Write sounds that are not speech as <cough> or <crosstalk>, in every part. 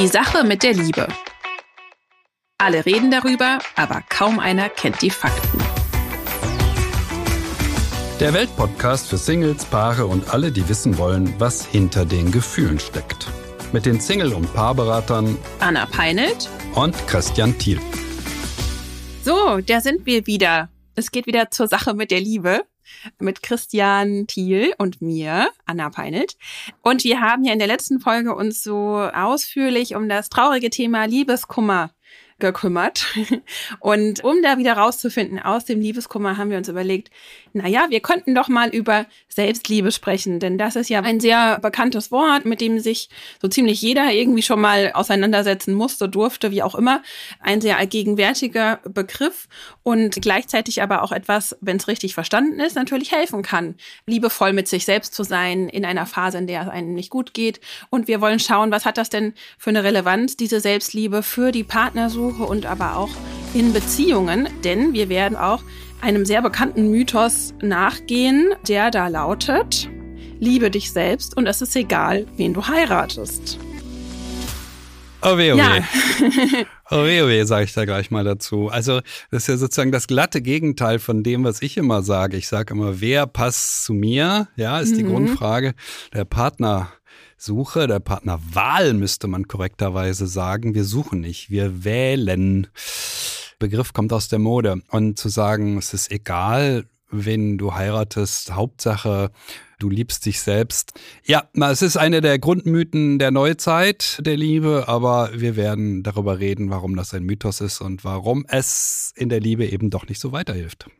Die Sache mit der Liebe. Alle reden darüber, aber kaum einer kennt die Fakten. Der Weltpodcast für Singles, Paare und alle, die wissen wollen, was hinter den Gefühlen steckt. Mit den Single- und Paarberatern Anna Peinelt und Christian Thiel. So, da sind wir wieder. Es geht wieder zur Sache mit der Liebe mit Christian Thiel und mir, Anna Peinelt. Und wir haben ja in der letzten Folge uns so ausführlich um das traurige Thema Liebeskummer gekümmert. Und um da wieder rauszufinden aus dem Liebeskummer, haben wir uns überlegt, na ja, wir könnten doch mal über Selbstliebe sprechen, denn das ist ja ein sehr bekanntes Wort, mit dem sich so ziemlich jeder irgendwie schon mal auseinandersetzen musste, durfte, wie auch immer. Ein sehr allgegenwärtiger Begriff und gleichzeitig aber auch etwas, wenn es richtig verstanden ist, natürlich helfen kann, liebevoll mit sich selbst zu sein in einer Phase, in der es einem nicht gut geht. Und wir wollen schauen, was hat das denn für eine Relevanz, diese Selbstliebe für die Partnersuche und aber auch in Beziehungen, denn wir werden auch einem sehr bekannten Mythos nachgehen, der da lautet, liebe dich selbst und es ist egal, wen du heiratest. Oh weh, oh ja. weh. Oh weh, oh weh, sage ich da gleich mal dazu. Also das ist ja sozusagen das glatte Gegenteil von dem, was ich immer sage. Ich sage immer, wer passt zu mir? Ja, ist die mhm. Grundfrage. Der Partnersuche, der Partnerwahl müsste man korrekterweise sagen. Wir suchen nicht, wir wählen. Begriff kommt aus der Mode. Und zu sagen, es ist egal, wenn du heiratest, Hauptsache, du liebst dich selbst. Ja, es ist eine der Grundmythen der Neuzeit der Liebe, aber wir werden darüber reden, warum das ein Mythos ist und warum es in der Liebe eben doch nicht so weiterhilft.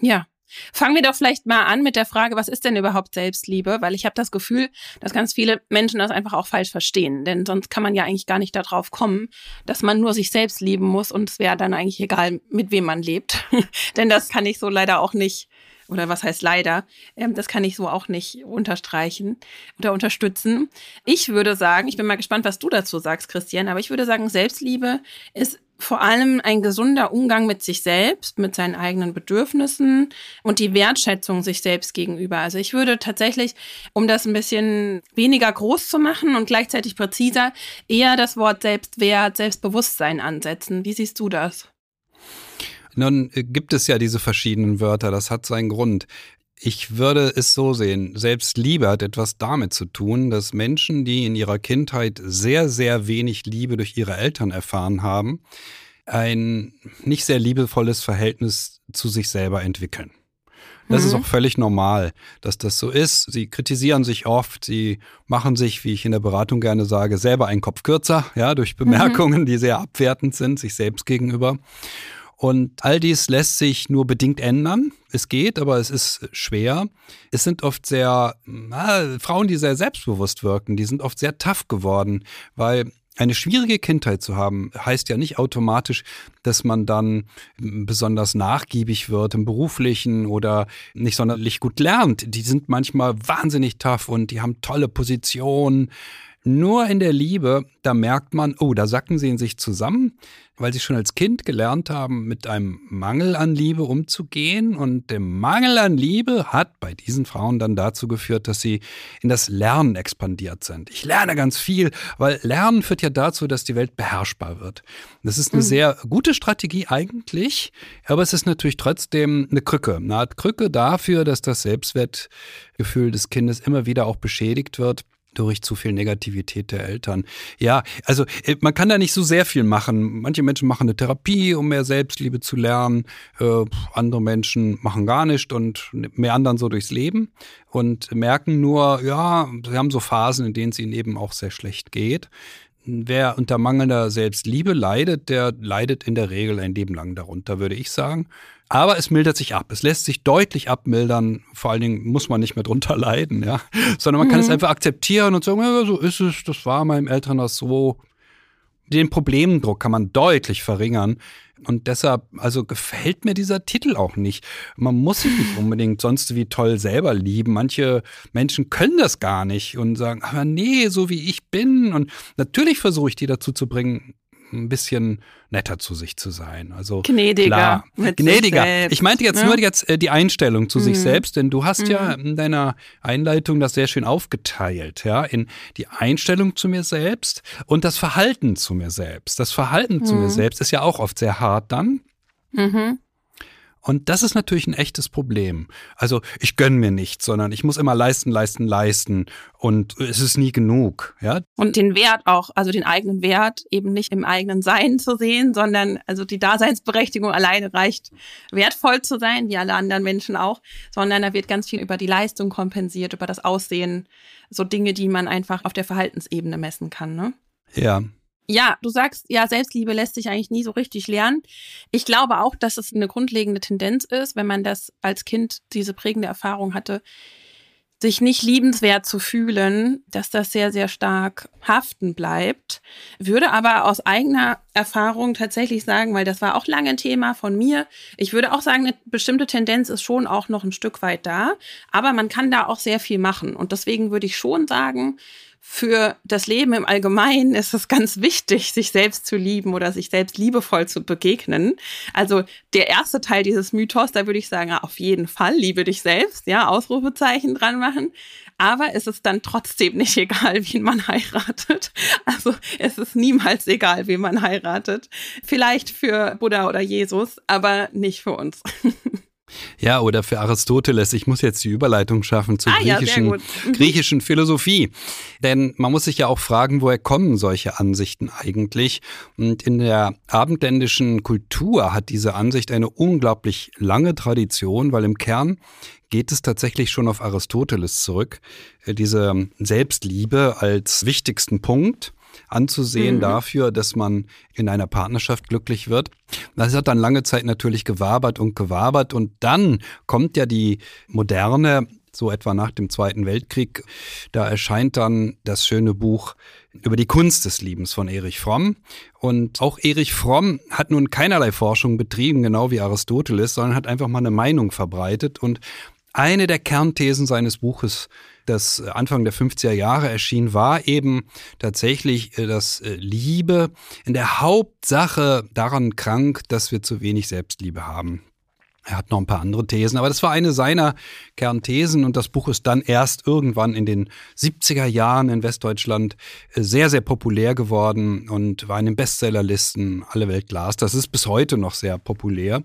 Ja, Fangen wir doch vielleicht mal an mit der Frage, was ist denn überhaupt Selbstliebe? Weil ich habe das Gefühl, dass ganz viele Menschen das einfach auch falsch verstehen. Denn sonst kann man ja eigentlich gar nicht darauf kommen, dass man nur sich selbst lieben muss und es wäre dann eigentlich egal, mit wem man lebt. <laughs> Denn das kann ich so leider auch nicht, oder was heißt leider, ähm, das kann ich so auch nicht unterstreichen oder unterstützen. Ich würde sagen, ich bin mal gespannt, was du dazu sagst, Christian, aber ich würde sagen, Selbstliebe ist vor allem ein gesunder Umgang mit sich selbst, mit seinen eigenen Bedürfnissen und die Wertschätzung sich selbst gegenüber. Also ich würde tatsächlich, um das ein bisschen weniger groß zu machen und gleichzeitig präziser, eher das Wort Selbstwert, Selbstbewusstsein ansetzen. Wie siehst du das? Nun äh, gibt es ja diese verschiedenen Wörter, das hat seinen Grund. Ich würde es so sehen, selbst Liebe hat etwas damit zu tun, dass Menschen, die in ihrer Kindheit sehr, sehr wenig Liebe durch ihre Eltern erfahren haben, ein nicht sehr liebevolles Verhältnis zu sich selber entwickeln. Das mhm. ist auch völlig normal, dass das so ist. Sie kritisieren sich oft, sie machen sich, wie ich in der Beratung gerne sage, selber einen Kopf kürzer, ja, durch mhm. Bemerkungen, mhm. die sehr abwertend sind, sich selbst gegenüber. Und all dies lässt sich nur bedingt ändern. Es geht, aber es ist schwer. Es sind oft sehr, na, Frauen, die sehr selbstbewusst wirken, die sind oft sehr tough geworden, weil eine schwierige Kindheit zu haben, heißt ja nicht automatisch, dass man dann besonders nachgiebig wird im beruflichen oder nicht sonderlich gut lernt. Die sind manchmal wahnsinnig tough und die haben tolle Positionen nur in der Liebe, da merkt man, oh, da sacken sie in sich zusammen, weil sie schon als Kind gelernt haben, mit einem Mangel an Liebe umzugehen. Und der Mangel an Liebe hat bei diesen Frauen dann dazu geführt, dass sie in das Lernen expandiert sind. Ich lerne ganz viel, weil Lernen führt ja dazu, dass die Welt beherrschbar wird. Das ist eine mhm. sehr gute Strategie eigentlich, aber es ist natürlich trotzdem eine Krücke. Eine Art Krücke dafür, dass das Selbstwertgefühl des Kindes immer wieder auch beschädigt wird durch zu viel Negativität der Eltern. Ja, also äh, man kann da nicht so sehr viel machen. Manche Menschen machen eine Therapie, um mehr Selbstliebe zu lernen. Äh, andere Menschen machen gar nichts und mehr anderen so durchs Leben und merken nur, ja, sie haben so Phasen, in denen es ihnen eben auch sehr schlecht geht. Wer unter mangelnder Selbstliebe leidet, der leidet in der Regel ein Leben lang darunter, würde ich sagen. Aber es mildert sich ab. Es lässt sich deutlich abmildern. Vor allen Dingen muss man nicht mehr drunter <laughs> leiden, ja. Sondern man mhm. kann es mhm. einfach akzeptieren und sagen, ja, so ist es, das war meinem Elternhaus so. Den Problemdruck kann man deutlich verringern. Und deshalb, also gefällt mir dieser Titel auch nicht. Man muss sich nicht unbedingt sonst wie toll selber lieben. Manche Menschen können das gar nicht und sagen, aber nee, so wie ich bin. Und natürlich versuche ich die dazu zu bringen, ein bisschen netter zu sich zu sein. Also gnädiger. Klar, gnädiger. Ich meinte jetzt ne? nur jetzt äh, die Einstellung zu Mhm. sich selbst, denn du hast Mhm. ja in deiner Einleitung das sehr schön aufgeteilt, ja, in die Einstellung zu mir selbst und das Verhalten zu mir selbst. Das Verhalten zu Mhm. mir selbst ist ja auch oft sehr hart dann. Mhm. Und das ist natürlich ein echtes Problem. Also ich gönn mir nichts, sondern ich muss immer leisten, leisten, leisten und es ist nie genug. Ja, Und den Wert auch, also den eigenen Wert eben nicht im eigenen Sein zu sehen, sondern also die Daseinsberechtigung alleine reicht, wertvoll zu sein, wie alle anderen Menschen auch, sondern da wird ganz viel über die Leistung kompensiert, über das Aussehen, so Dinge, die man einfach auf der Verhaltensebene messen kann. Ne? ja. Ja, du sagst, ja, Selbstliebe lässt sich eigentlich nie so richtig lernen. Ich glaube auch, dass es eine grundlegende Tendenz ist, wenn man das als Kind diese prägende Erfahrung hatte, sich nicht liebenswert zu fühlen, dass das sehr, sehr stark haften bleibt. Würde aber aus eigener Erfahrung tatsächlich sagen, weil das war auch lange ein Thema von mir, ich würde auch sagen, eine bestimmte Tendenz ist schon auch noch ein Stück weit da, aber man kann da auch sehr viel machen. Und deswegen würde ich schon sagen, für das Leben im Allgemeinen ist es ganz wichtig, sich selbst zu lieben oder sich selbst liebevoll zu begegnen. Also der erste Teil dieses Mythos, da würde ich sagen, ja, auf jeden Fall, liebe dich selbst, ja, Ausrufezeichen dran machen. Aber es ist dann trotzdem nicht <laughs> egal, wen man heiratet. Also es ist niemals egal, wen man heiratet. Vielleicht für Buddha oder Jesus, aber nicht für uns. <laughs> Ja, oder für Aristoteles. Ich muss jetzt die Überleitung schaffen zur Ah, ja, griechischen, gut. Mhm. griechischen Philosophie. Denn man muss sich ja auch fragen, woher kommen solche Ansichten eigentlich? Und in der abendländischen Kultur hat diese Ansicht eine unglaublich lange Tradition, weil im Kern geht es tatsächlich schon auf Aristoteles zurück. Äh, Diese Selbstliebe als wichtigsten Punkt anzusehen Mhm. dafür, dass man in einer Partnerschaft glücklich wird. Das hat dann lange Zeit natürlich gewabert und gewabert und dann kommt ja die moderne, so etwa nach dem Zweiten Weltkrieg, da erscheint dann das schöne Buch über die Kunst des Liebens von Erich Fromm. Und auch Erich Fromm hat nun keinerlei Forschung betrieben, genau wie Aristoteles, sondern hat einfach mal eine Meinung verbreitet und eine der Kernthesen seines Buches, das Anfang der 50er Jahre erschien, war eben tatsächlich, äh, dass äh, Liebe in der Hauptsache daran krank, dass wir zu wenig Selbstliebe haben. Er hat noch ein paar andere Thesen, aber das war eine seiner Kernthesen und das Buch ist dann erst irgendwann in den 70er Jahren in Westdeutschland äh, sehr, sehr populär geworden und war in den Bestsellerlisten alle Welt las. Das ist bis heute noch sehr populär.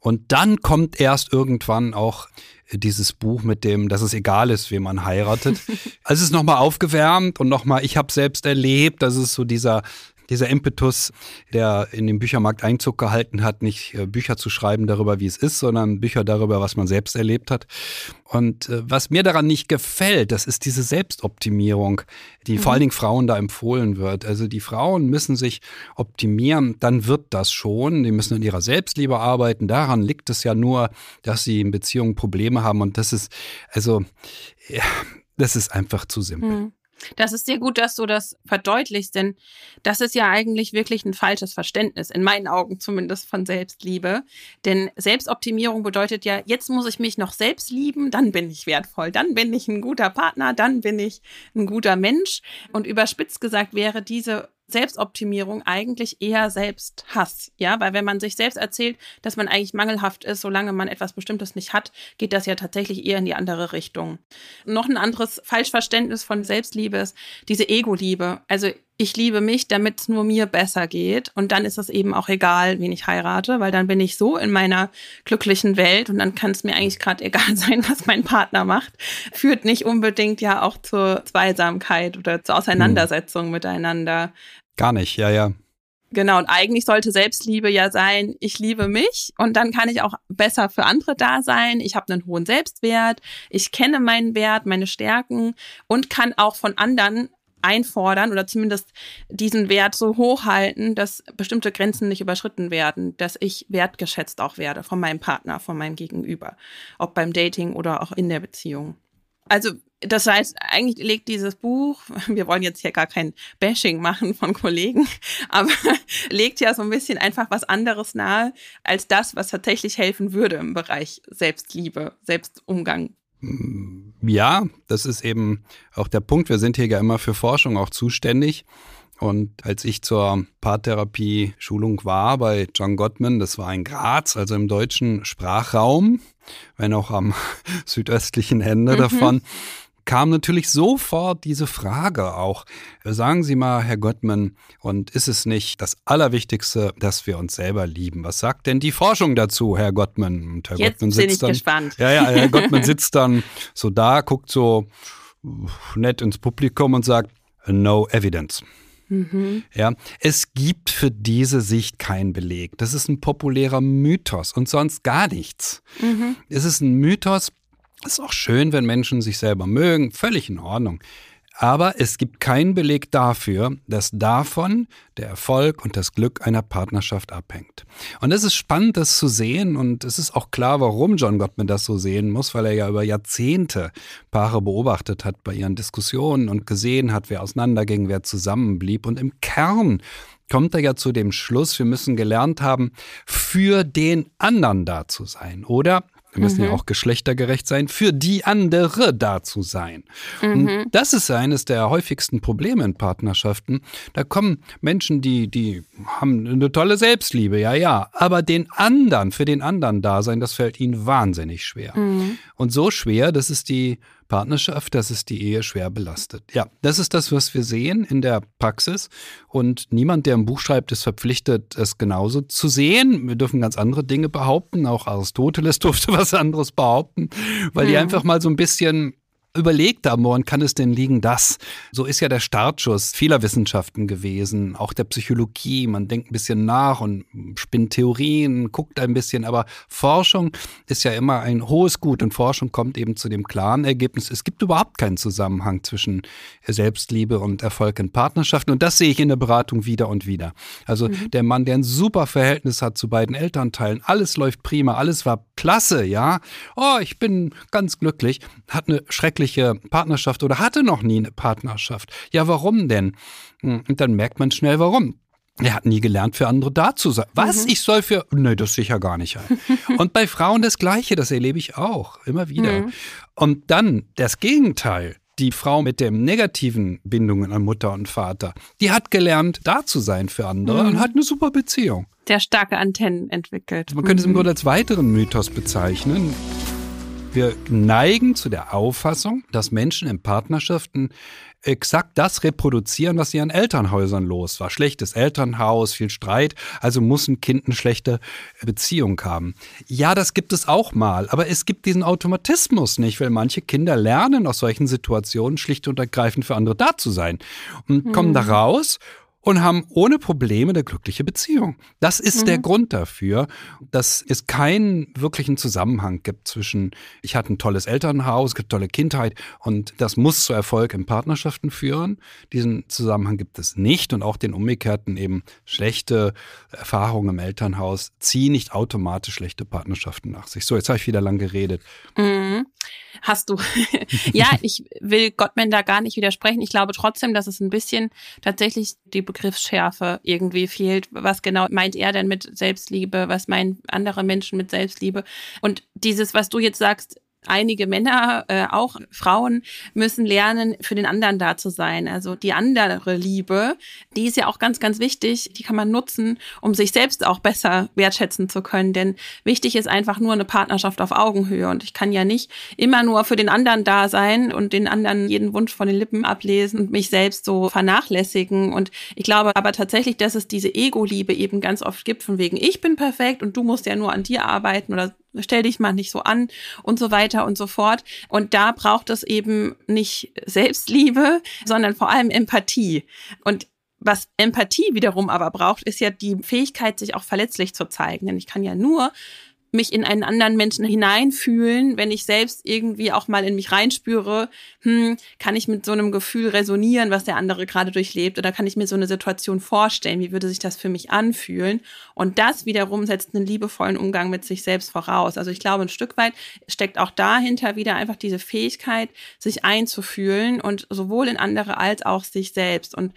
Und dann kommt erst irgendwann auch dieses Buch mit dem, dass es egal ist, wen man heiratet. <laughs> Also es ist nochmal aufgewärmt und nochmal, ich habe selbst erlebt, das ist so dieser dieser Impetus, der in den Büchermarkt Einzug gehalten hat, nicht äh, Bücher zu schreiben darüber, wie es ist, sondern Bücher darüber, was man selbst erlebt hat. Und äh, was mir daran nicht gefällt, das ist diese Selbstoptimierung, die vor allen Dingen Frauen da empfohlen wird. Also die Frauen müssen sich optimieren, dann wird das schon. Die müssen an ihrer Selbstliebe arbeiten. Daran liegt es ja nur, dass sie in Beziehungen Probleme haben. Und das ist, also, ja, das ist einfach zu simpel. Hm. Das ist sehr gut, dass du das verdeutlichst, denn das ist ja eigentlich wirklich ein falsches Verständnis, in meinen Augen zumindest von Selbstliebe. Denn Selbstoptimierung bedeutet ja, jetzt muss ich mich noch selbst lieben, dann bin ich wertvoll, dann bin ich ein guter Partner, dann bin ich ein guter Mensch. Und überspitzt gesagt wäre diese Selbstoptimierung eigentlich eher Selbsthass, ja, weil wenn man sich selbst erzählt, dass man eigentlich mangelhaft ist, solange man etwas Bestimmtes nicht hat, geht das ja tatsächlich eher in die andere Richtung. Noch ein anderes Falschverständnis von Selbstliebe ist diese Ego-Liebe. Also ich liebe mich, damit es nur mir besser geht und dann ist es eben auch egal, wen ich heirate, weil dann bin ich so in meiner glücklichen Welt und dann kann es mir eigentlich gerade egal <laughs> sein, was mein Partner macht. Führt nicht unbedingt ja auch zur Zweisamkeit oder zur Auseinandersetzung hm. miteinander. Gar nicht, ja, ja. Genau, und eigentlich sollte Selbstliebe ja sein, ich liebe mich und dann kann ich auch besser für andere da sein. Ich habe einen hohen Selbstwert, ich kenne meinen Wert, meine Stärken und kann auch von anderen einfordern oder zumindest diesen Wert so hochhalten, dass bestimmte Grenzen nicht überschritten werden, dass ich wertgeschätzt auch werde von meinem Partner, von meinem Gegenüber, ob beim Dating oder auch in der Beziehung. Also das heißt, eigentlich legt dieses Buch, <laughs> wir wollen jetzt hier gar kein Bashing machen von Kollegen, <laughs> aber <laughs> legt ja so ein bisschen einfach was anderes nahe als das, was tatsächlich helfen würde im Bereich Selbstliebe, Selbstumgang. Ja, das ist eben auch der Punkt. Wir sind hier ja immer für Forschung auch zuständig. Und als ich zur Paartherapie-Schulung war bei John Gottman, das war in Graz, also im deutschen Sprachraum, wenn auch am <laughs> südöstlichen Ende mhm. davon, kam natürlich sofort diese Frage auch. Sagen Sie mal, Herr Gottman, und ist es nicht das Allerwichtigste, dass wir uns selber lieben? Was sagt denn die Forschung dazu, Herr Gottman? Und Herr Jetzt Gottman sitzt bin ich dann, gespannt. Ja, ja, Herr Gottman sitzt dann so da, guckt so nett ins Publikum und sagt, no evidence. Mhm. Ja, es gibt für diese Sicht keinen Beleg. Das ist ein populärer Mythos und sonst gar nichts. Mhm. Es ist ein Mythos, ist auch schön, wenn Menschen sich selber mögen, völlig in Ordnung. Aber es gibt keinen Beleg dafür, dass davon der Erfolg und das Glück einer Partnerschaft abhängt. Und es ist spannend, das zu sehen. Und es ist auch klar, warum John Gottman das so sehen muss, weil er ja über Jahrzehnte Paare beobachtet hat bei ihren Diskussionen und gesehen hat, wer auseinanderging, wer zusammenblieb. Und im Kern kommt er ja zu dem Schluss, wir müssen gelernt haben, für den anderen da zu sein. Oder wir müssen mhm. ja auch geschlechtergerecht sein, für die andere da zu sein. Mhm. Und das ist eines der häufigsten Probleme in Partnerschaften. Da kommen Menschen, die, die haben eine tolle Selbstliebe, ja, ja. Aber den anderen, für den anderen da sein, das fällt ihnen wahnsinnig schwer. Mhm. Und so schwer, dass es die Partnerschaft, dass es die Ehe schwer belastet. Ja, das ist das, was wir sehen in der Praxis. Und niemand, der ein Buch schreibt, ist verpflichtet, es genauso zu sehen. Wir dürfen ganz andere Dinge behaupten. Auch Aristoteles <laughs> durfte was anderes behaupten, weil die einfach mal so ein bisschen überlegt haben, woran kann es denn liegen, dass? So ist ja der Startschuss vieler Wissenschaften gewesen, auch der Psychologie. Man denkt ein bisschen nach und spinnt Theorien, guckt ein bisschen, aber Forschung ist ja immer ein hohes Gut und Forschung kommt eben zu dem klaren Ergebnis, es gibt überhaupt keinen Zusammenhang zwischen Selbstliebe und Erfolg in Partnerschaften und das sehe ich in der Beratung wieder und wieder. Also mhm. der Mann, der ein super Verhältnis hat zu beiden Elternteilen, alles läuft prima, alles war klasse, ja. Oh, ich bin ganz glücklich, hat eine schreckliche Partnerschaft oder hatte noch nie eine Partnerschaft. Ja, warum denn? Hm, und dann merkt man schnell, warum. Er hat nie gelernt, für andere da zu sein. Was? Mhm. Ich soll für. Nee, das sicher gar nicht ein. <laughs> Und bei Frauen das Gleiche, das erlebe ich auch, immer wieder. Mhm. Und dann das Gegenteil. Die Frau mit den negativen Bindungen an Mutter und Vater, die hat gelernt, da zu sein für andere mhm. und hat eine super Beziehung. Der starke Antennen entwickelt. Man könnte es im mhm. Grunde als weiteren Mythos bezeichnen. Wir neigen zu der Auffassung, dass Menschen in Partnerschaften exakt das reproduzieren, was sie an Elternhäusern los war. Schlechtes Elternhaus, viel Streit, also muss ein Kind eine schlechte Beziehung haben. Ja, das gibt es auch mal, aber es gibt diesen Automatismus nicht, weil manche Kinder lernen aus solchen Situationen schlicht und ergreifend für andere da zu sein und hm. kommen da raus und haben ohne Probleme eine glückliche Beziehung. Das ist mhm. der Grund dafür, dass es keinen wirklichen Zusammenhang gibt zwischen, ich hatte ein tolles Elternhaus, gibt tolle Kindheit und das muss zu Erfolg in Partnerschaften führen. Diesen Zusammenhang gibt es nicht und auch den umgekehrten eben schlechte Erfahrungen im Elternhaus ziehen nicht automatisch schlechte Partnerschaften nach sich. So, jetzt habe ich wieder lang geredet. Mhm. Hast du. <laughs> ja, ich will Gottman da gar nicht widersprechen. Ich glaube trotzdem, dass es ein bisschen tatsächlich die Begriffsschärfe irgendwie fehlt. Was genau meint er denn mit Selbstliebe? Was meinen andere Menschen mit Selbstliebe? Und dieses, was du jetzt sagst, einige Männer, äh, auch Frauen müssen lernen, für den anderen da zu sein. Also die andere Liebe, die ist ja auch ganz, ganz wichtig. Die kann man nutzen, um sich selbst auch besser wertschätzen zu können. Denn wichtig ist einfach nur eine Partnerschaft auf Augenhöhe. Und ich kann ja nicht immer nur für den anderen da sein und den anderen jeden Wunsch von den Lippen ablesen und mich selbst so vernachlässigen. Und ich glaube aber tatsächlich, dass es diese Ego-Liebe eben ganz oft gibt, von wegen, ich bin perfekt und du musst ja nur an dir arbeiten oder stell dich mal nicht so an und so weiter und so fort. Und da braucht es eben nicht Selbstliebe, sondern vor allem Empathie. Und was Empathie wiederum aber braucht, ist ja die Fähigkeit, sich auch verletzlich zu zeigen. Denn ich kann ja nur mich in einen anderen Menschen hineinfühlen, wenn ich selbst irgendwie auch mal in mich reinspüre, hm, kann ich mit so einem Gefühl resonieren, was der andere gerade durchlebt, oder kann ich mir so eine Situation vorstellen, wie würde sich das für mich anfühlen? Und das wiederum setzt einen liebevollen Umgang mit sich selbst voraus. Also ich glaube, ein Stück weit steckt auch dahinter wieder einfach diese Fähigkeit, sich einzufühlen und sowohl in andere als auch sich selbst. Und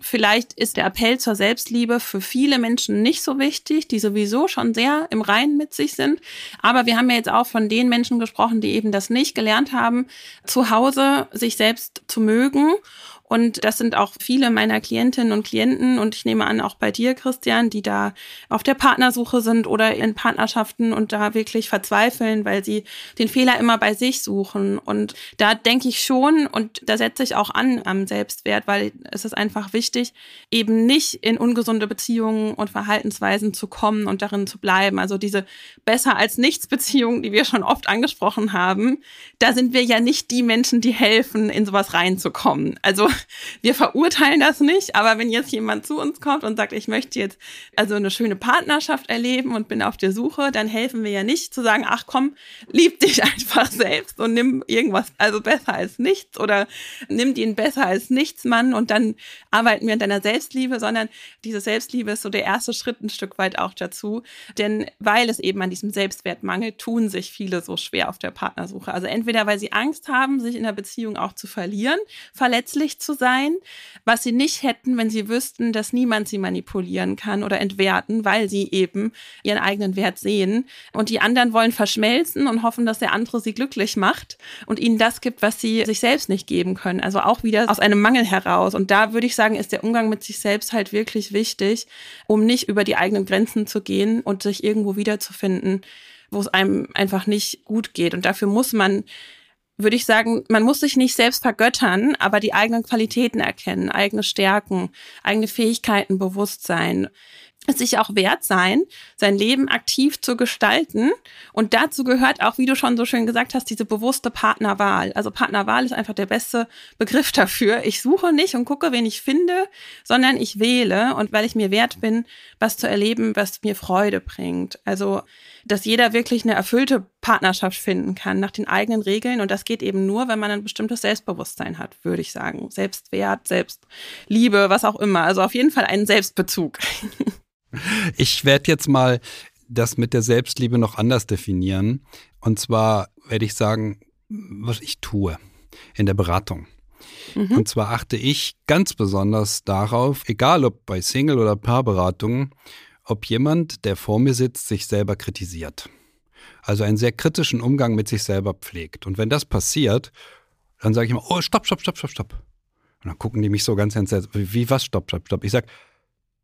vielleicht ist der Appell zur Selbstliebe für viele Menschen nicht so wichtig, die sowieso schon sehr im Reinen mit mit sich sind. Aber wir haben ja jetzt auch von den Menschen gesprochen, die eben das nicht gelernt haben, zu Hause sich selbst zu mögen Und das sind auch viele meiner Klientinnen und Klienten und ich nehme an, auch bei dir, Christian, die da auf der Partnersuche sind oder in Partnerschaften und da wirklich verzweifeln, weil sie den Fehler immer bei sich suchen. Und da denke ich schon und da setze ich auch an am Selbstwert, weil es ist einfach wichtig, eben nicht in ungesunde Beziehungen und Verhaltensweisen zu kommen und darin zu bleiben. Also diese besser als nichts Beziehungen, die wir schon oft angesprochen haben, da sind wir ja nicht die Menschen, die helfen, in sowas reinzukommen. Also wir verurteilen das nicht, aber wenn jetzt jemand zu uns kommt und sagt, ich möchte jetzt also eine schöne Partnerschaft erleben und bin auf der Suche, dann helfen wir ja nicht zu sagen, ach komm, lieb dich <laughs> einfach selbst und nimm irgendwas, also besser als nichts oder nimm den besser als nichts Mann und dann arbeiten wir an deiner Selbstliebe, sondern diese Selbstliebe ist so der erste Schritt ein Stück weit auch dazu. Denn weil es eben an diesem Selbstwert mangelt, tun sich viele so schwer auf der Partnersuche. Also entweder weil sie Angst haben, sich in der Beziehung auch zu verlieren, verletzlich zu sein, was sie nicht hätten, wenn sie wüssten, dass niemand sie manipulieren kann oder entwerten, weil sie eben ihren eigenen Wert sehen. Und die anderen wollen verschmelzen und hoffen, dass der andere sie glücklich macht und ihnen das gibt, was sie sich selbst nicht geben können. Also auch wieder aus einem Mangel heraus. Und da würde ich sagen, ist der Umgang mit sich selbst halt wirklich wichtig, um nicht über die eigenen Grenzen zu gehen und sich irgendwo wiederzufinden, wo es einem einfach nicht gut geht. Und dafür muss man würde ich sagen, man muss sich nicht selbst vergöttern, aber die eigenen Qualitäten erkennen, eigene Stärken, eigene Fähigkeiten bewusst sein es sich auch wert sein, sein Leben aktiv zu gestalten. Und dazu gehört auch, wie du schon so schön gesagt hast, diese bewusste Partnerwahl. Also Partnerwahl ist einfach der beste Begriff dafür. Ich suche nicht und gucke, wen ich finde, sondern ich wähle und weil ich mir wert bin, was zu erleben, was mir Freude bringt. Also, dass jeder wirklich eine erfüllte Partnerschaft finden kann nach den eigenen Regeln. Und das geht eben nur, wenn man ein bestimmtes Selbstbewusstsein hat, würde ich sagen. Selbstwert, Selbstliebe, was auch immer. Also auf jeden Fall einen Selbstbezug. <laughs> Ich werde jetzt mal das mit der Selbstliebe noch anders definieren. Und zwar werde ich sagen, was ich tue in der Beratung. Mhm. Und zwar achte ich ganz besonders darauf, egal ob bei Single- oder Paarberatungen, ob jemand, der vor mir sitzt, sich selber kritisiert. Also einen sehr kritischen Umgang mit sich selber pflegt. Und wenn das passiert, dann sage ich immer, oh, stopp, stopp, stopp, stopp, stopp. Und dann gucken die mich so ganz entsetzt, wie was, stopp, stopp, stopp. Ich sage,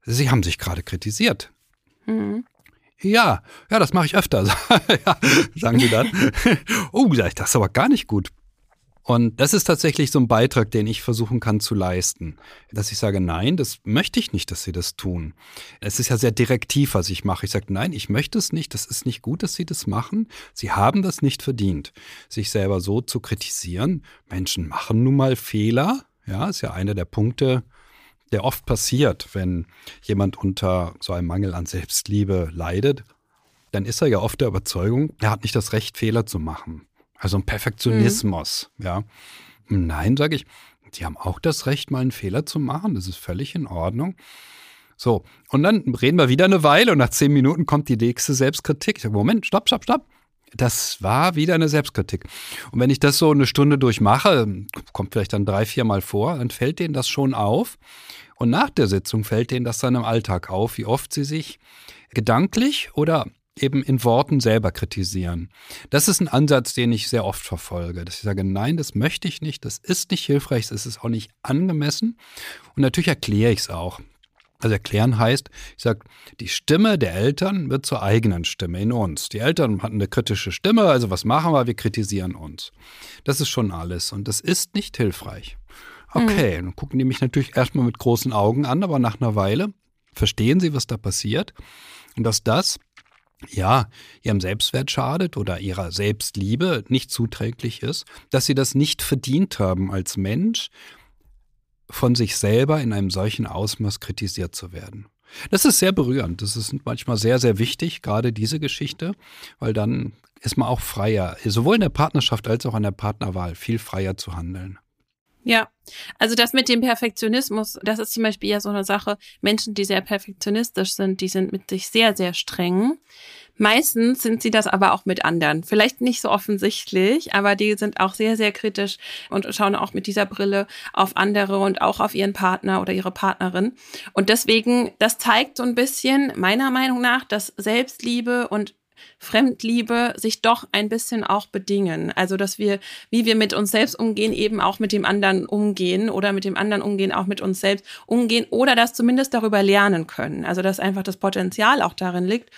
Sie haben sich gerade kritisiert. Mhm. Ja, ja, das mache ich öfter, <laughs> ja, sagen Sie dann. <laughs> oh, das ist aber gar nicht gut. Und das ist tatsächlich so ein Beitrag, den ich versuchen kann zu leisten. Dass ich sage, nein, das möchte ich nicht, dass Sie das tun. Es ist ja sehr direktiv, was ich mache. Ich sage, nein, ich möchte es nicht. Das ist nicht gut, dass Sie das machen. Sie haben das nicht verdient. Sich selber so zu kritisieren. Menschen machen nun mal Fehler. Ja, ist ja einer der Punkte, der oft passiert, wenn jemand unter so einem Mangel an Selbstliebe leidet, dann ist er ja oft der Überzeugung, er hat nicht das Recht, Fehler zu machen. Also ein Perfektionismus, mhm. ja. Nein, sage ich, die haben auch das Recht, mal einen Fehler zu machen. Das ist völlig in Ordnung. So, und dann reden wir wieder eine Weile und nach zehn Minuten kommt die nächste Selbstkritik. Sage, Moment, stopp, stopp, stopp. Das war wieder eine Selbstkritik. Und wenn ich das so eine Stunde durchmache, kommt vielleicht dann drei, vier Mal vor, dann fällt denen das schon auf. Und nach der Sitzung fällt denen das dann im Alltag auf, wie oft sie sich gedanklich oder eben in Worten selber kritisieren. Das ist ein Ansatz, den ich sehr oft verfolge, dass ich sage, nein, das möchte ich nicht, das ist nicht hilfreich, das ist auch nicht angemessen. Und natürlich erkläre ich es auch. Also erklären heißt, ich sage, die Stimme der Eltern wird zur eigenen Stimme in uns. Die Eltern hatten eine kritische Stimme, also was machen wir? Wir kritisieren uns. Das ist schon alles und das ist nicht hilfreich. Okay, mhm. dann gucken die mich natürlich erstmal mit großen Augen an, aber nach einer Weile verstehen sie, was da passiert und dass das ja, ihrem Selbstwert schadet oder ihrer Selbstliebe nicht zuträglich ist, dass sie das nicht verdient haben als Mensch, von sich selber in einem solchen Ausmaß kritisiert zu werden. Das ist sehr berührend. Das ist manchmal sehr, sehr wichtig, gerade diese Geschichte, weil dann ist man auch freier, sowohl in der Partnerschaft als auch in der Partnerwahl, viel freier zu handeln. Ja, also das mit dem Perfektionismus, das ist zum Beispiel ja so eine Sache. Menschen, die sehr perfektionistisch sind, die sind mit sich sehr, sehr streng. Meistens sind sie das aber auch mit anderen. Vielleicht nicht so offensichtlich, aber die sind auch sehr, sehr kritisch und schauen auch mit dieser Brille auf andere und auch auf ihren Partner oder ihre Partnerin. Und deswegen, das zeigt so ein bisschen meiner Meinung nach, dass Selbstliebe und Fremdliebe sich doch ein bisschen auch bedingen. Also, dass wir, wie wir mit uns selbst umgehen, eben auch mit dem anderen umgehen oder mit dem anderen umgehen, auch mit uns selbst umgehen oder das zumindest darüber lernen können. Also, dass einfach das Potenzial auch darin liegt,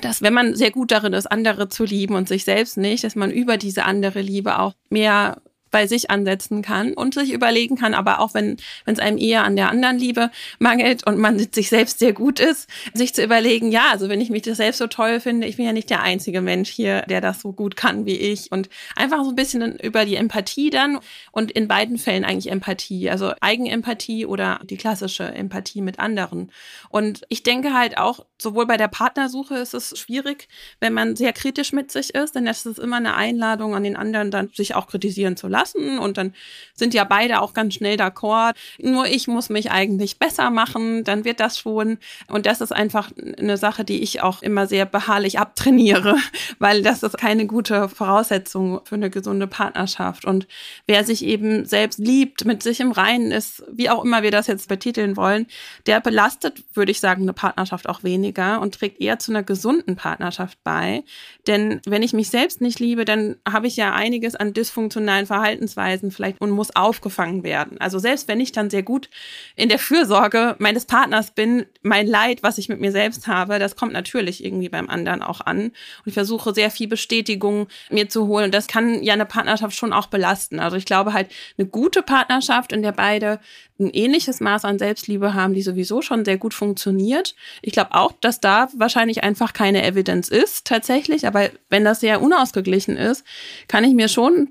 dass wenn man sehr gut darin ist, andere zu lieben und sich selbst nicht, dass man über diese andere Liebe auch mehr bei sich ansetzen kann und sich überlegen kann, aber auch wenn wenn es einem eher an der anderen Liebe mangelt und man sich selbst sehr gut ist, sich zu überlegen, ja, also wenn ich mich das selbst so toll finde, ich bin ja nicht der einzige Mensch hier, der das so gut kann wie ich und einfach so ein bisschen über die Empathie dann und in beiden Fällen eigentlich Empathie, also Eigenempathie oder die klassische Empathie mit anderen. Und ich denke halt auch, sowohl bei der Partnersuche ist es schwierig, wenn man sehr kritisch mit sich ist, denn das ist immer eine Einladung an den anderen, dann sich auch kritisieren zu lassen lassen und dann sind ja beide auch ganz schnell d'accord. Nur ich muss mich eigentlich besser machen, dann wird das schon. Und das ist einfach eine Sache, die ich auch immer sehr beharrlich abtrainiere, <laughs> weil das ist keine gute Voraussetzung für eine gesunde Partnerschaft. Und wer sich eben selbst liebt, mit sich im Reinen ist, wie auch immer wir das jetzt betiteln wollen, der belastet, würde ich sagen, eine Partnerschaft auch weniger und trägt eher zu einer gesunden Partnerschaft bei. Denn wenn ich mich selbst nicht liebe, dann habe ich ja einiges an dysfunktionalen Verhalten Verhaltensweisen vielleicht und muss aufgefangen werden. Also selbst wenn ich dann sehr gut in der Fürsorge meines Partners bin, mein Leid, was ich mit mir selbst habe, das kommt natürlich irgendwie beim anderen auch an. Und ich versuche sehr viel Bestätigung mir zu holen. Und das kann ja eine Partnerschaft schon auch belasten. Also ich glaube halt, eine gute Partnerschaft, in der beide ein ähnliches Maß an Selbstliebe haben, die sowieso schon sehr gut funktioniert. Ich glaube auch, dass da wahrscheinlich einfach keine Evidenz ist tatsächlich. Aber wenn das sehr unausgeglichen ist, kann ich mir schon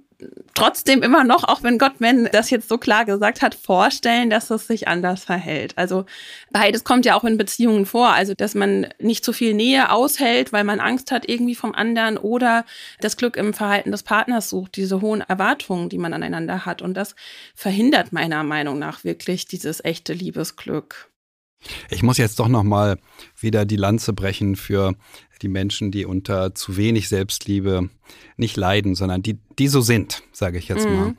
trotzdem immer noch, auch wenn Gott wenn das jetzt so klar gesagt hat, vorstellen, dass es sich anders verhält. Also beides kommt ja auch in Beziehungen vor. Also, dass man nicht zu viel Nähe aushält, weil man Angst hat irgendwie vom anderen oder das Glück im Verhalten des Partners sucht, diese hohen Erwartungen, die man aneinander hat. Und das verhindert meiner Meinung nach wirklich dieses echte Liebesglück. Ich muss jetzt doch noch mal wieder die Lanze brechen für die Menschen, die unter zu wenig Selbstliebe nicht leiden, sondern die, die so sind, sage ich jetzt mhm. mal.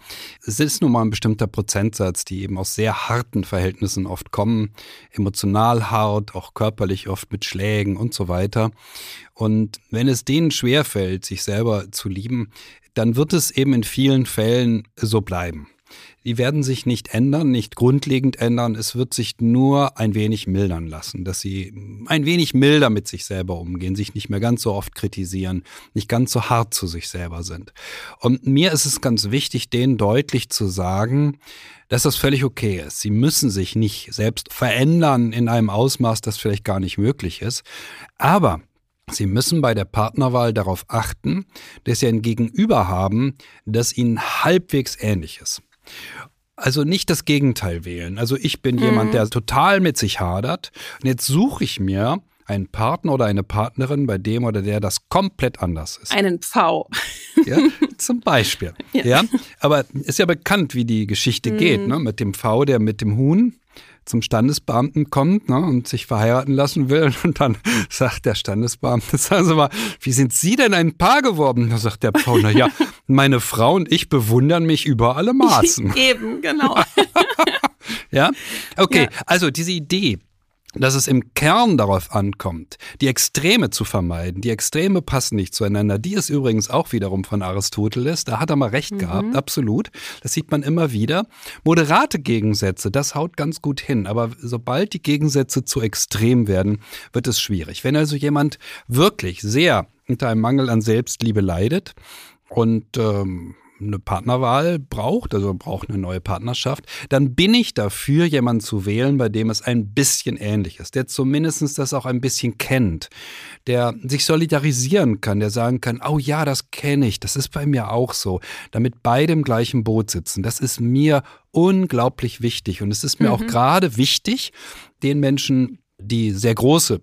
Es ist nun mal ein bestimmter Prozentsatz, die eben aus sehr harten Verhältnissen oft kommen, emotional hart, auch körperlich oft mit Schlägen und so weiter. Und wenn es denen schwerfällt, sich selber zu lieben, dann wird es eben in vielen Fällen so bleiben die werden sich nicht ändern, nicht grundlegend ändern. Es wird sich nur ein wenig mildern lassen, dass sie ein wenig milder mit sich selber umgehen, sich nicht mehr ganz so oft kritisieren, nicht ganz so hart zu sich selber sind. Und mir ist es ganz wichtig, denen deutlich zu sagen, dass das völlig okay ist. Sie müssen sich nicht selbst verändern in einem Ausmaß, das vielleicht gar nicht möglich ist. Aber Sie müssen bei der Partnerwahl darauf achten, dass Sie ein Gegenüber haben, das Ihnen halbwegs ähnlich ist. Also nicht das Gegenteil wählen. Also ich bin mhm. jemand, der total mit sich hadert. Und jetzt suche ich mir einen Partner oder eine Partnerin, bei dem oder der das komplett anders ist. Einen Pfau. Ja, zum Beispiel. <laughs> Ja. ja. Aber ist ja bekannt, wie die Geschichte mhm. geht, ne? Mit dem Pfau, der mit dem Huhn zum Standesbeamten kommt ne, und sich verheiraten lassen will. <laughs> Und dann sagt der Standesbeamte, sagen Sie mal, wie sind Sie denn ein Paar geworden? Da sagt der Pfau, na ja, <laughs> meine Frau und ich bewundern mich über alle <laughs> Maßen. Eben, genau. ja, okay, ja. also diese Idee, dass es im Kern darauf ankommt, die Extreme zu vermeiden. Die Extreme passen nicht zueinander. Die ist übrigens auch wiederum von Aristoteles. Da hat er mal recht mhm. gehabt, absolut. Das sieht man immer wieder. Moderate Gegensätze, das haut ganz gut hin. Aber sobald die Gegensätze zu extrem werden, wird es schwierig. Wenn also jemand wirklich sehr unter einem Mangel an Selbstliebe leidet und ähm, eine Partnerwahl braucht, also braucht eine neue Partnerschaft, dann bin ich dafür, jemanden zu wählen, bei dem es ein bisschen ähnlich ist, der zumindest das auch ein bisschen kennt, der sich solidarisieren kann, der sagen kann, oh ja, das kenne ich, das ist bei mir auch so, damit beide im gleichen Boot sitzen. Das ist mir unglaublich wichtig und es ist mir mhm. auch gerade wichtig, den Menschen, die sehr große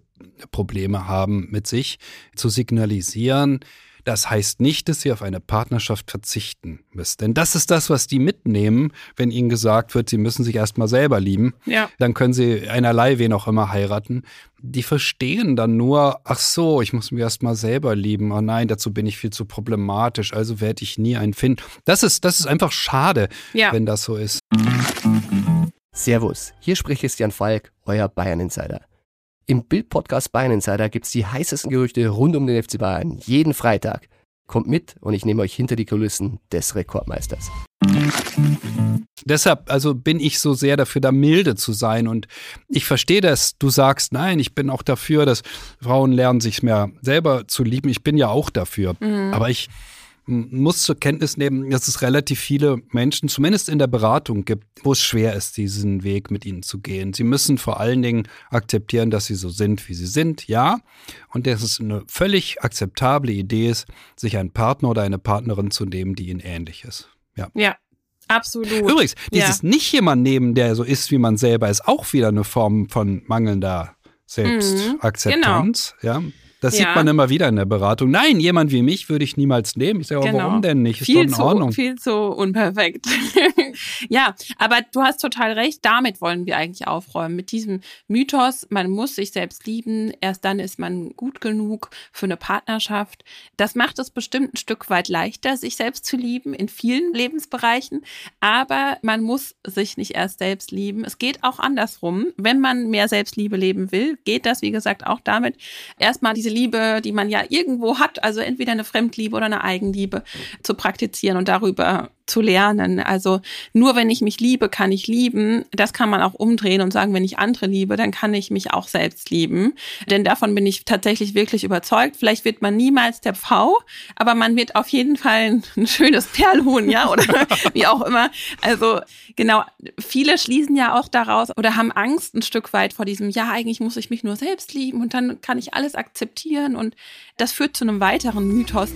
Probleme haben mit sich, zu signalisieren, das heißt nicht, dass sie auf eine Partnerschaft verzichten müssen. Denn das ist das, was die mitnehmen, wenn ihnen gesagt wird, sie müssen sich erstmal selber lieben. Ja. Dann können sie einerlei wen auch immer heiraten. Die verstehen dann nur, ach so, ich muss mich erstmal selber lieben. Oh nein, dazu bin ich viel zu problematisch, also werde ich nie einen finden. Das ist, das ist einfach schade, ja. wenn das so ist. Servus, hier spricht Christian Falk, euer Bayern Insider. Im Bild-Podcast Bayern Insider gibt es die heißesten Gerüchte rund um den FC Bayern jeden Freitag. Kommt mit und ich nehme euch hinter die Kulissen des Rekordmeisters. Deshalb, also bin ich so sehr dafür, da milde zu sein. Und ich verstehe, dass du sagst, nein, ich bin auch dafür, dass Frauen lernen, sich mehr selber zu lieben. Ich bin ja auch dafür. Mhm. Aber ich muss zur Kenntnis nehmen, dass es relativ viele Menschen, zumindest in der Beratung gibt, wo es schwer ist, diesen Weg mit ihnen zu gehen. Sie müssen vor allen Dingen akzeptieren, dass sie so sind, wie sie sind, ja. Und dass es eine völlig akzeptable Idee ist, sich einen Partner oder eine Partnerin zu nehmen, die ihnen ähnlich ist. Ja. Ja. Absolut. Übrigens, dieses ja. nicht jemand nehmen, der so ist, wie man selber ist, auch wieder eine Form von mangelnder Selbstakzeptanz. Mhm, genau. Ja. Das ja. sieht man immer wieder in der Beratung. Nein, jemand wie mich würde ich niemals nehmen. Ich sage, genau. warum denn nicht? Ist viel doch in Ordnung. Zu, viel zu unperfekt. <laughs> ja, aber du hast total recht. Damit wollen wir eigentlich aufräumen. Mit diesem Mythos, man muss sich selbst lieben. Erst dann ist man gut genug für eine Partnerschaft. Das macht es bestimmt ein Stück weit leichter, sich selbst zu lieben in vielen Lebensbereichen. Aber man muss sich nicht erst selbst lieben. Es geht auch andersrum. Wenn man mehr Selbstliebe leben will, geht das, wie gesagt, auch damit, erstmal diese Liebe, die man ja irgendwo hat, also entweder eine Fremdliebe oder eine Eigenliebe zu praktizieren und darüber zu lernen. Also nur wenn ich mich liebe, kann ich lieben. Das kann man auch umdrehen und sagen, wenn ich andere liebe, dann kann ich mich auch selbst lieben. Denn davon bin ich tatsächlich wirklich überzeugt. Vielleicht wird man niemals der Pfau, aber man wird auf jeden Fall ein schönes Perlhuhn, ja, oder <laughs> wie auch immer. Also genau, viele schließen ja auch daraus oder haben Angst ein Stück weit vor diesem, ja, eigentlich muss ich mich nur selbst lieben und dann kann ich alles akzeptieren und das führt zu einem weiteren Mythos.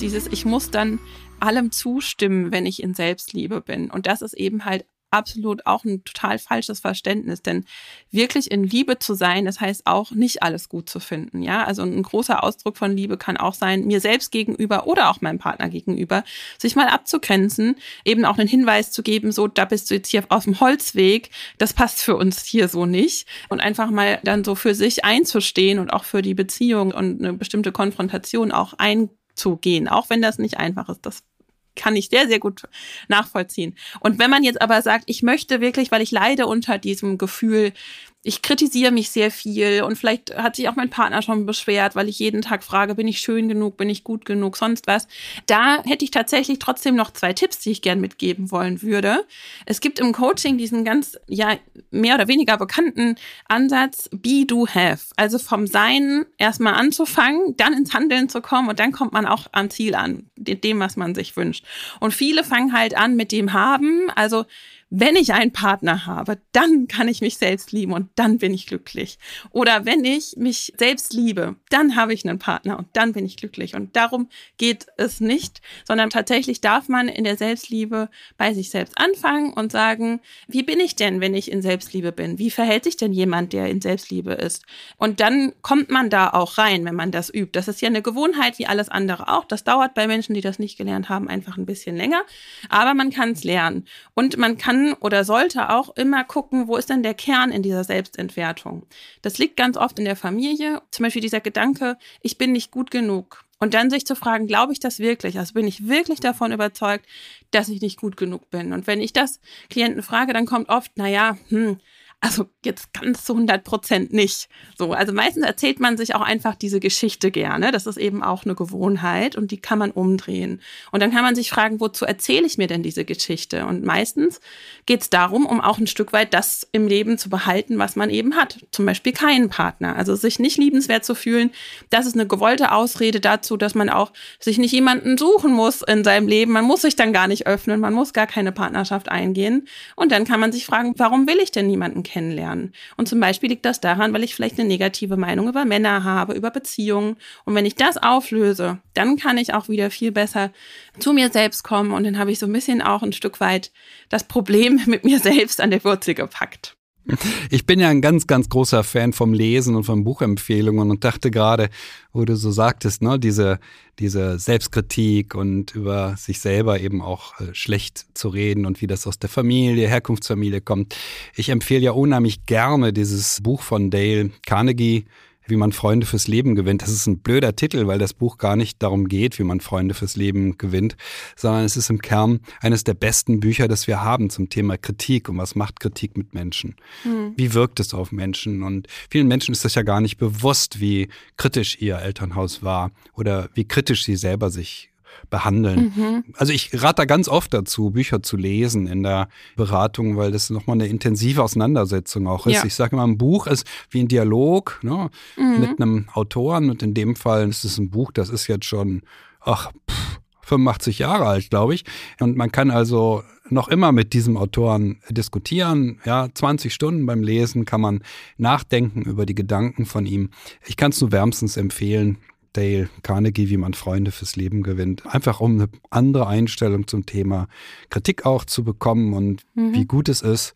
Dieses, ich muss dann allem zustimmen, wenn ich in Selbstliebe bin. Und das ist eben halt absolut auch ein total falsches Verständnis, denn wirklich in Liebe zu sein, das heißt auch nicht alles gut zu finden, ja? Also ein großer Ausdruck von Liebe kann auch sein, mir selbst gegenüber oder auch meinem Partner gegenüber, sich mal abzugrenzen, eben auch einen Hinweis zu geben, so da bist du jetzt hier auf dem Holzweg, das passt für uns hier so nicht und einfach mal dann so für sich einzustehen und auch für die Beziehung und eine bestimmte Konfrontation auch einzugehen, auch wenn das nicht einfach ist. Das kann ich sehr, sehr gut nachvollziehen. Und wenn man jetzt aber sagt, ich möchte wirklich, weil ich leide unter diesem Gefühl, ich kritisiere mich sehr viel und vielleicht hat sich auch mein Partner schon beschwert, weil ich jeden Tag frage, bin ich schön genug, bin ich gut genug, sonst was. Da hätte ich tatsächlich trotzdem noch zwei Tipps, die ich gern mitgeben wollen würde. Es gibt im Coaching diesen ganz, ja, mehr oder weniger bekannten Ansatz Be, Do, Have. Also vom Sein erstmal anzufangen, dann ins Handeln zu kommen und dann kommt man auch am Ziel an, dem, was man sich wünscht. Und viele fangen halt an mit dem Haben, also wenn ich einen Partner habe, dann kann ich mich selbst lieben und dann bin ich glücklich. Oder wenn ich mich selbst liebe, dann habe ich einen Partner und dann bin ich glücklich. Und darum geht es nicht, sondern tatsächlich darf man in der Selbstliebe bei sich selbst anfangen und sagen, wie bin ich denn, wenn ich in Selbstliebe bin? Wie verhält sich denn jemand, der in Selbstliebe ist? Und dann kommt man da auch rein, wenn man das übt. Das ist ja eine Gewohnheit wie alles andere auch. Das dauert bei Menschen, die das nicht gelernt haben, einfach ein bisschen länger. Aber man kann es lernen. Und man kann oder sollte auch immer gucken, wo ist denn der Kern in dieser Selbstentwertung. Das liegt ganz oft in der Familie. Zum Beispiel dieser Gedanke, ich bin nicht gut genug. Und dann sich zu fragen, glaube ich das wirklich? Also bin ich wirklich davon überzeugt, dass ich nicht gut genug bin? Und wenn ich das Klienten frage, dann kommt oft, na ja, hm, also jetzt ganz zu 100 Prozent nicht. So, also meistens erzählt man sich auch einfach diese Geschichte gerne. Das ist eben auch eine Gewohnheit und die kann man umdrehen. Und dann kann man sich fragen, wozu erzähle ich mir denn diese Geschichte? Und meistens geht es darum, um auch ein Stück weit das im Leben zu behalten, was man eben hat. Zum Beispiel keinen Partner. Also sich nicht liebenswert zu fühlen, das ist eine gewollte Ausrede dazu, dass man auch sich nicht jemanden suchen muss in seinem Leben. Man muss sich dann gar nicht öffnen, man muss gar keine Partnerschaft eingehen. Und dann kann man sich fragen, warum will ich denn niemanden kennenlernen. Und zum Beispiel liegt das daran, weil ich vielleicht eine negative Meinung über Männer habe, über Beziehungen. Und wenn ich das auflöse, dann kann ich auch wieder viel besser zu mir selbst kommen. Und dann habe ich so ein bisschen auch ein Stück weit das Problem <laughs> mit mir selbst an der Wurzel gepackt. <laughs> Ich bin ja ein ganz, ganz großer Fan vom Lesen und von Buchempfehlungen und dachte gerade, wo du so sagtest, ne, diese, diese Selbstkritik und über sich selber eben auch äh, schlecht zu reden und wie das aus der Familie, Herkunftsfamilie kommt. Ich empfehle ja unheimlich gerne dieses Buch von Dale Carnegie, wie man Freunde fürs Leben gewinnt. Das ist ein blöder Titel, weil das Buch gar nicht darum geht, wie man Freunde fürs Leben gewinnt, sondern es ist im Kern eines der besten Bücher, das wir haben zum Thema Kritik und was macht Kritik mit Menschen. Mhm. Wie wirkt es auf Menschen? Und vielen Menschen ist das ja gar nicht bewusst, wie kritisch ihr Elternhaus war oder wie kritisch sie selber sich behandeln. Mhm. Also ich rate da ganz oft dazu, Bücher zu lesen in der Beratung, weil das nochmal eine intensive Auseinandersetzung auch ist. Ja. Ich sage immer, ein Buch ist wie ein Dialog ne, mhm. mit einem Autoren und in dem Fall ist es ein Buch, das ist jetzt schon, ach, pff, 85 Jahre alt, glaube ich. Und man kann also noch immer mit diesem Autoren diskutieren. Ja, 20 Stunden beim Lesen kann man nachdenken über die Gedanken von ihm. Ich kann es nur wärmstens empfehlen. Dale Carnegie, wie man Freunde fürs Leben gewinnt. Einfach um eine andere Einstellung zum Thema Kritik auch zu bekommen und mhm. wie gut es ist,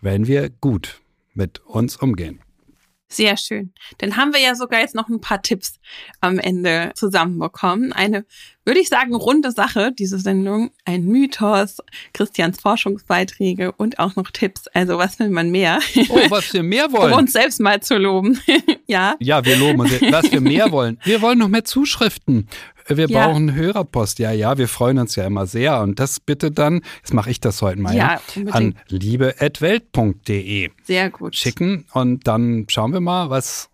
wenn wir gut mit uns umgehen. Sehr schön. Dann haben wir ja sogar jetzt noch ein paar Tipps am Ende zusammenbekommen. Eine, würde ich sagen, runde Sache, diese Sendung. Ein Mythos, Christians Forschungsbeiträge und auch noch Tipps. Also was will man mehr? Oh, was wir mehr <laughs> wollen. um uns selbst mal zu loben. <laughs> ja. Ja, wir loben uns. Was wir mehr wollen. Wir wollen noch mehr Zuschriften wir ja. brauchen Hörerpost. Ja, ja, wir freuen uns ja immer sehr. Und das bitte dann, jetzt mache ich das heute mal, ja, ja an liebe.welt.de. Sehr gut. Schicken und dann schauen wir mal, was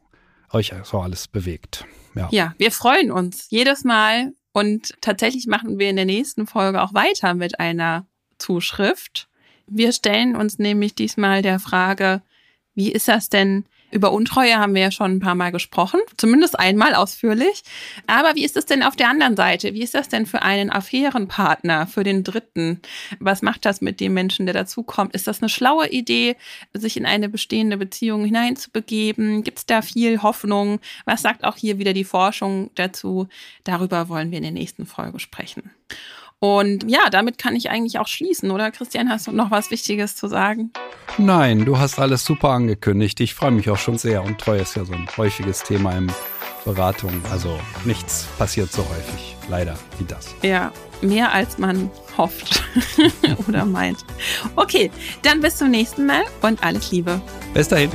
euch so alles bewegt. Ja. ja, wir freuen uns jedes Mal und tatsächlich machen wir in der nächsten Folge auch weiter mit einer Zuschrift. Wir stellen uns nämlich diesmal der Frage, wie ist das denn über Untreue haben wir ja schon ein paar Mal gesprochen, zumindest einmal ausführlich. Aber wie ist es denn auf der anderen Seite? Wie ist das denn für einen Affärenpartner, für den Dritten? Was macht das mit dem Menschen, der dazukommt? Ist das eine schlaue Idee, sich in eine bestehende Beziehung hineinzubegeben? Gibt es da viel Hoffnung? Was sagt auch hier wieder die Forschung dazu? Darüber wollen wir in der nächsten Folge sprechen. Und ja, damit kann ich eigentlich auch schließen, oder Christian, hast du noch was Wichtiges zu sagen? Nein, du hast alles super angekündigt. Ich freue mich auch schon sehr und Treue ist ja so ein häufiges Thema in Beratung. Also nichts passiert so häufig, leider, wie das. Ja, mehr als man hofft <laughs> oder meint. Okay, dann bis zum nächsten Mal und alles Liebe. Bis dahin.